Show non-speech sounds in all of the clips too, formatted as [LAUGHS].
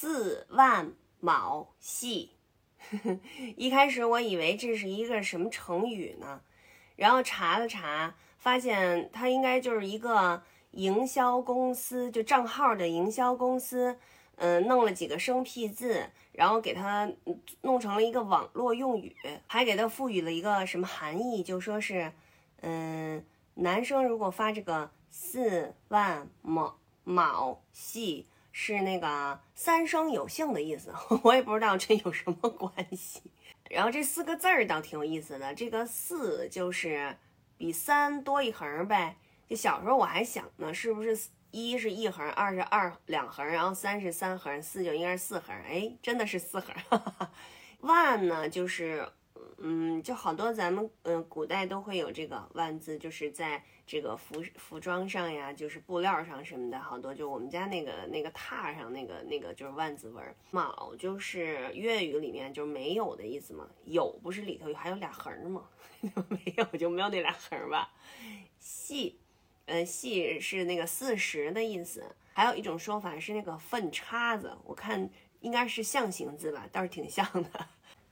四万卯系。[LAUGHS] 一开始我以为这是一个什么成语呢，然后查了查，发现它应该就是一个营销公司，就账号的营销公司，嗯，弄了几个生僻字，然后给它弄成了一个网络用语，还给它赋予了一个什么含义，就说是，嗯，男生如果发这个四万卯卯系。是那个三生有幸的意思，[LAUGHS] 我也不知道这有什么关系。然后这四个字儿倒挺有意思的，这个四就是比三多一横呗。就小时候我还想呢，是不是一是一横，二是二两横，然后三是三横，四就应该是四横。哎，真的是四横。[LAUGHS] 万呢就是。嗯，就好多咱们嗯古代都会有这个万字，就是在这个服服装上呀，就是布料上什么的，好多就我们家那个那个榻上那个那个就是万字纹。卯就是粤语里面就没有的意思嘛，有不是里头还有俩横吗？[LAUGHS] 没有就没有那俩横吧。细，呃细是那个四十的意思，还有一种说法是那个粪叉子，我看应该是象形字吧，倒是挺像的。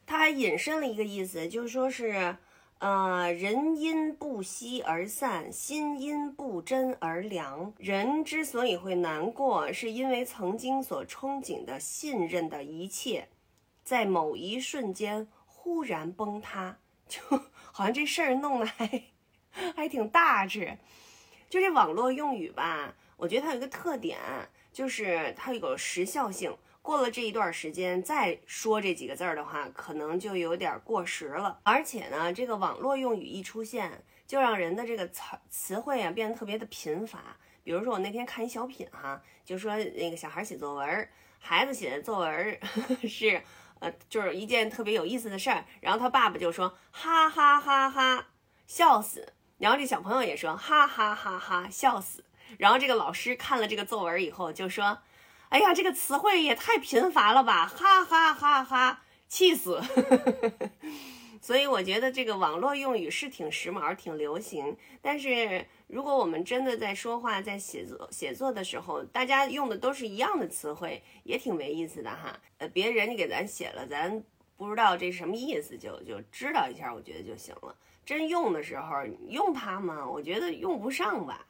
他还引申了一个意思，就是说是，呃，人因不息而散，心因不真而凉。人之所以会难过，是因为曾经所憧憬的、信任的一切，在某一瞬间忽然崩塌，[LAUGHS] 就好像这事儿弄得还还挺大致。就这网络用语吧，我觉得它有一个特点，就是它有个时效性。过了这一段时间再说这几个字儿的话，可能就有点过时了。而且呢，这个网络用语一出现，就让人的这个词词汇啊变得特别的贫乏。比如说，我那天看一小品哈，就说那个小孩写作文，孩子写的作文 [LAUGHS] 是呃，就是一件特别有意思的事儿，然后他爸爸就说哈哈哈哈笑死，然后这小朋友也说哈哈哈哈笑死，然后这个老师看了这个作文以后就说。哎呀，这个词汇也太贫乏了吧！哈哈哈哈，气死！[LAUGHS] 所以我觉得这个网络用语是挺时髦、挺流行。但是如果我们真的在说话、在写作、写作的时候，大家用的都是一样的词汇，也挺没意思的哈。呃，别人家给咱写了，咱不知道这什么意思，就就知道一下，我觉得就行了。真用的时候用它吗？我觉得用不上吧。